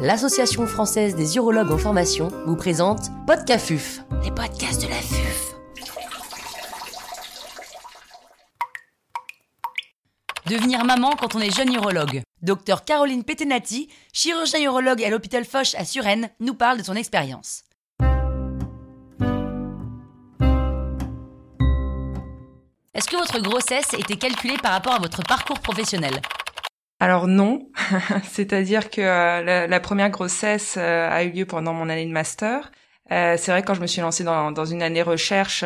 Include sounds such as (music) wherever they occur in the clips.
l'Association française des urologues en formation vous présente Podcafuf, les podcasts de la FUF. Devenir maman quand on est jeune urologue. Docteur Caroline Petenati, chirurgien urologue à l'hôpital Foch à Suresnes, nous parle de son expérience. Est-ce que votre grossesse était calculée par rapport à votre parcours professionnel? Alors non, (laughs) c'est-à-dire que euh, la, première grossesse euh, a eu lieu pendant mon année de master. Euh, c'est vrai quand je me suis lancée dans, dans une année recherche,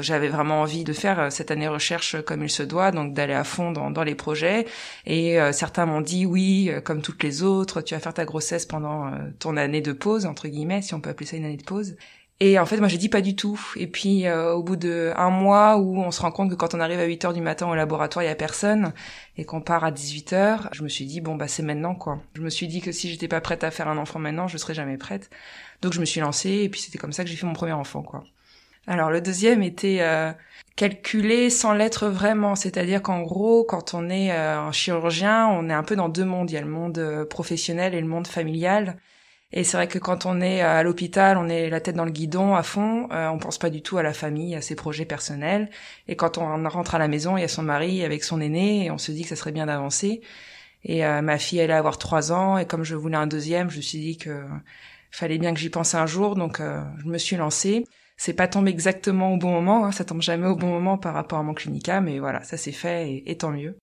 j'avais vraiment envie de faire cette année recherche comme il se doit, donc d'aller à fond dans, dans les projets. Et certains m'ont dit oui, comme toutes les autres, tu vas faire ta grossesse pendant ton année de pause entre guillemets, si on peut appeler ça une année de pause. Et en fait, moi, j'ai dit pas du tout. Et puis, euh, au bout de un mois où on se rend compte que quand on arrive à 8 heures du matin au laboratoire, il y a personne, et qu'on part à 18 heures, je me suis dit, bon, bah, c'est maintenant, quoi. Je me suis dit que si j'étais pas prête à faire un enfant maintenant, je serais jamais prête. Donc, je me suis lancée, et puis c'était comme ça que j'ai fait mon premier enfant, quoi. Alors, le deuxième était euh, calculé sans l'être vraiment. C'est-à-dire qu'en gros, quand on est euh, un chirurgien, on est un peu dans deux mondes. Il y a le monde professionnel et le monde familial. Et c'est vrai que quand on est à l'hôpital, on est la tête dans le guidon à fond, euh, on pense pas du tout à la famille, à ses projets personnels. Et quand on rentre à la maison, il y a son mari avec son aîné, et on se dit que ça serait bien d'avancer. Et euh, ma fille, allait avoir trois ans, et comme je voulais un deuxième, je me suis dit que fallait bien que j'y pense un jour, donc euh, je me suis lancée. C'est pas tombé exactement au bon moment, hein, ça tombe jamais au bon moment par rapport à mon clinica, mais voilà, ça s'est fait, et tant mieux.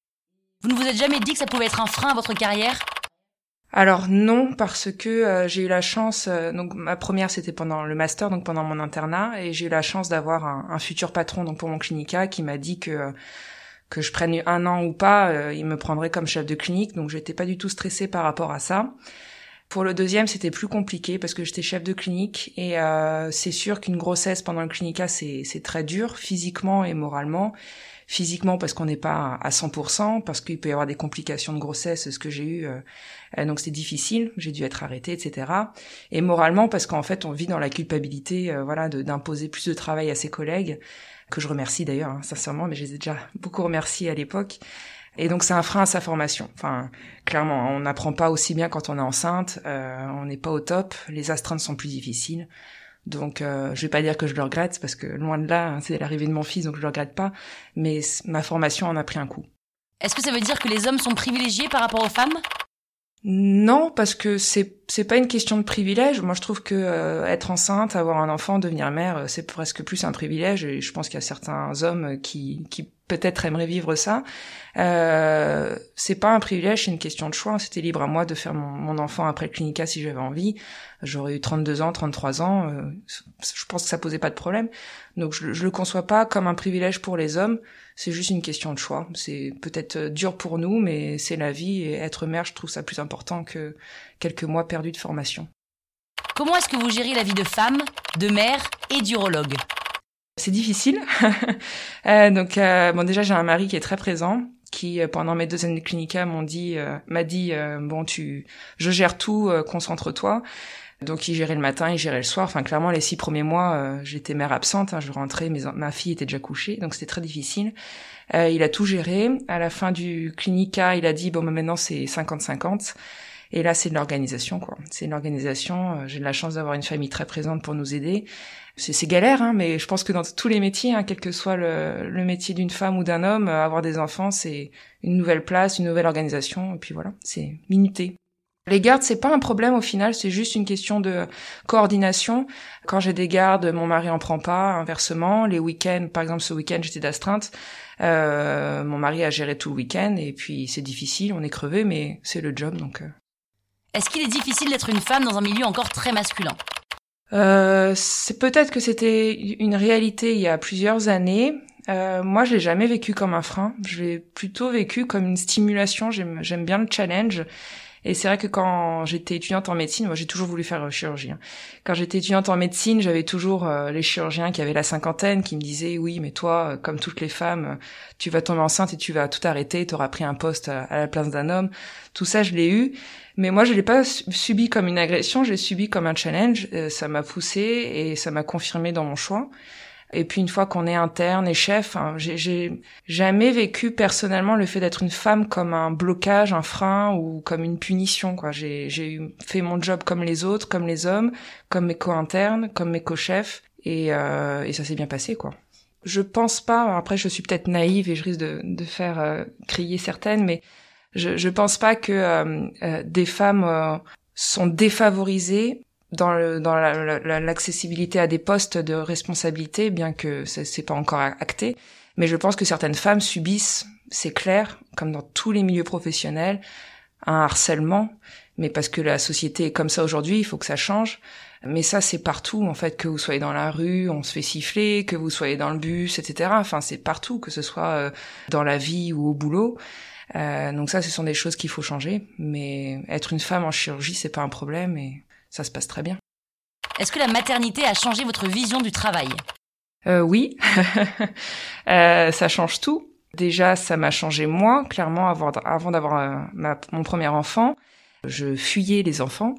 Vous ne vous êtes jamais dit que ça pouvait être un frein à votre carrière? Alors non, parce que euh, j'ai eu la chance, euh, donc ma première c'était pendant le master, donc pendant mon internat, et j'ai eu la chance d'avoir un, futur patron donc pour mon clinica qui m'a dit que que je prenne un an ou pas, euh, il me prendrait comme chef de clinique, donc j'étais pas du tout stressée par rapport à ça. Pour le deuxième, c'était plus compliqué parce que j'étais chef de clinique et c'est sûr qu'une grossesse pendant le clinica c'est c'est très dur physiquement et moralement physiquement parce qu'on n'est pas à 100%, parce qu'il peut y avoir des complications de grossesse, ce que j'ai eu, euh, euh, donc c'est difficile, j'ai dû être arrêtée, etc. Et moralement parce qu'en fait on vit dans la culpabilité, euh, voilà, d'imposer plus de travail à ses collègues, que je remercie d'ailleurs, hein, sincèrement, mais je les ai déjà beaucoup remerciés à l'époque. Et donc c'est un frein à sa formation. Enfin, clairement, on n'apprend pas aussi bien quand on est enceinte, on n'est pas au top, les astreintes sont plus difficiles. Donc, euh, je vais pas dire que je le regrette parce que loin de là, hein, c'est l'arrivée de mon fils, donc je le regrette pas. Mais ma formation en a pris un coup. Est-ce que ça veut dire que les hommes sont privilégiés par rapport aux femmes? Non, parce que c'est c'est pas une question de privilège. Moi, je trouve que euh, être enceinte, avoir un enfant, devenir mère, euh, c'est presque plus un privilège. Et je pense qu'il y a certains hommes qui qui peut-être aimeraient vivre ça. Euh, c'est pas un privilège, c'est une question de choix. C'était libre à moi de faire mon, enfant après le clinica si j'avais envie. J'aurais eu 32 ans, 33 ans. Euh, je pense que ça posait pas de problème. Donc je, je le conçois pas comme un privilège pour les hommes. C'est juste une question de choix. C'est peut-être dur pour nous, mais c'est la vie. Et être mère, je trouve ça plus important que quelques mois perdus de formation. Comment est-ce que vous gérez la vie de femme, de mère et d'urologue? C'est difficile. (laughs) euh, donc euh, bon, déjà j'ai un mari qui est très présent, qui euh, pendant mes deux années de clinica m'ont dit, m'a dit bon tu, je gère tout, concentre-toi. Donc il gérait le matin, il gérait le soir. Enfin clairement les six premiers mois, euh, j'étais mère absente. Hein, je rentrais, mais ma fille était déjà couchée, donc c'était très difficile. Euh, il a tout géré. À la fin du clinica, il a dit bon, bah, maintenant c'est 50-50. Et là, c'est de l'organisation, quoi. C'est une organisation. Euh, j'ai de la chance d'avoir une famille très présente pour nous aider. C'est galère, hein, mais je pense que dans tous les métiers, hein, quel que soit le, le métier d'une femme ou d'un homme, avoir des enfants, c'est une nouvelle place, une nouvelle organisation. Et puis voilà, c'est minuté. Les gardes, c'est pas un problème au final, c'est juste une question de coordination. Quand j'ai des gardes, mon mari en prend pas, inversement. Les week-ends, par exemple ce week-end j'étais d'astreinte, euh, mon mari a géré tout le week-end et puis c'est difficile, on est crevé, mais c'est le job donc. Euh. Est-ce qu'il est difficile d'être une femme dans un milieu encore très masculin? Euh, C'est peut-être que c'était une réalité il y a plusieurs années. Euh, moi, je l'ai jamais vécu comme un frein. Je l'ai plutôt vécu comme une stimulation. J'aime bien le challenge et c'est vrai que quand j'étais étudiante en médecine, moi j'ai toujours voulu faire euh, chirurgie. Hein. Quand j'étais étudiante en médecine, j'avais toujours euh, les chirurgiens qui avaient la cinquantaine qui me disaient oui, mais toi, euh, comme toutes les femmes, tu vas tomber enceinte et tu vas tout arrêter, tu auras pris un poste à, la place d'un homme. Tout ça, je l'ai eu. Mais moi, je l'ai pas subi comme une agression, je l'ai subi comme un challenge. ça m'a poussé et ça m'a confirmé dans mon choix. Et puis une fois qu'on est interne et chef, hein, j'ai jamais vécu personnellement le fait d'être une femme comme un blocage, un frein ou comme une punition. Quoi, j'ai fait mon job comme les autres, comme les hommes, comme mes co-internes, comme mes co-chefs, et, euh, et ça s'est bien passé, quoi. Je pense pas. Après, je suis peut-être naïve et je risque de, de faire euh, crier certaines, mais je, je pense pas que euh, euh, des femmes sont défavorisées dans le, dans l'accessibilité à des postes de responsabilité, bien que c'est pas encore acté. Mais je pense que certaines femmes subissent, c'est clair, comme dans tous les milieux professionnels, un harcèlement. Mais parce que la société est comme ça aujourd'hui, il faut que ça change. Mais ça, c'est partout, en fait, que vous soyez dans la rue, on se fait siffler, que vous soyez dans le bus, etc. Enfin, c'est partout, que ce soit euh, dans la vie ou au boulot. Euh, donc ça, ce sont des choses qu'il faut changer. Mais être une femme en chirurgie, c'est pas un problème et ça se passe très bien. Est-ce que la maternité a changé votre vision du travail? Euh, Oui, (laughs) euh, ça change tout. Déjà, ça m'a changé moi, clairement, avant, avant d'avoir euh, mon premier enfant. Je fuyais les enfants.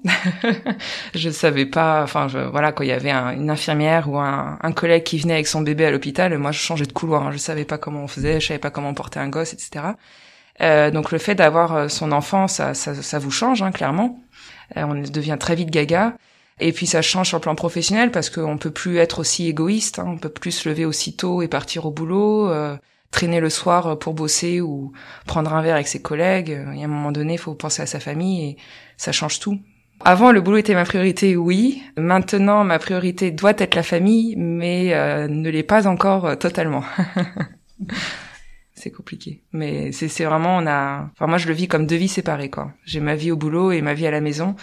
(laughs) je savais pas, enfin voilà, quand il y avait une infirmière ou un, collègue qui venait avec son bébé à l'hôpital, moi je changeais de couloir. Hein. Je savais pas comment on faisait, je savais pas comment porter un gosse, etc. Euh, donc le fait d'avoir son enfant, ça, ça, ça vous change hein, clairement. Euh, on devient très vite gaga. Et puis ça change sur le plan professionnel parce qu'on peut plus être aussi égoïste, hein. on peut plus se lever aussi tôt et partir au boulot, euh, traîner le soir pour bosser ou prendre un verre avec ses collègues. Il y a un moment donné, il faut penser à sa famille et ça change tout. Avant, le boulot était ma priorité, oui. Maintenant, ma priorité doit être la famille, mais euh, ne l'est pas encore totalement. (laughs) c'est compliqué. Mais c'est vraiment on a. Enfin moi je le vis comme deux vies séparées quoi. J'ai ma vie au boulot et ma vie à la maison.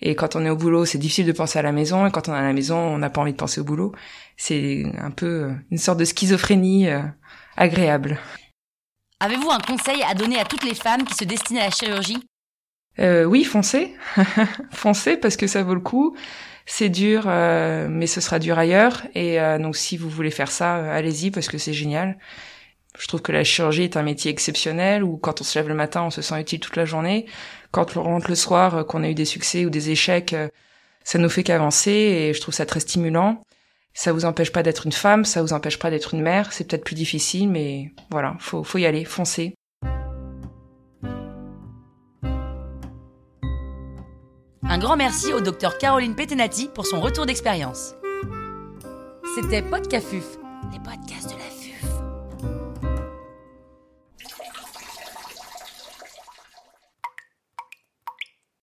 Et quand on est au boulot, c'est difficile de penser à la maison. Et quand on est à la maison, on n'a pas envie de penser au boulot. C'est un peu une sorte de schizophrénie euh, agréable. Avez-vous un conseil à donner à toutes les femmes qui se destinent à la chirurgie? Euh, Oui, foncez, (laughs) foncez parce que ça vaut le coup. C'est dur, euh, mais ce sera dur ailleurs. Et donc si vous voulez faire ça, allez-y parce que c'est génial. Je trouve que la chirurgie est un métier exceptionnel où quand on se lève le matin, on se sent utile toute la journée. Quand on rentre le soir, euh, qu'on a eu des succès ou des échecs, euh, ça nous fait qu'avancer et je trouve ça très stimulant. Ça vous empêche pas d'être une femme, ça vous empêche pas d'être une mère. C'est peut-être plus difficile, mais voilà, faut, faut y aller, foncer. Un grand merci au docteur Caroline Petenati pour son retour d'expérience. C'était Podcafuf, les podcasts de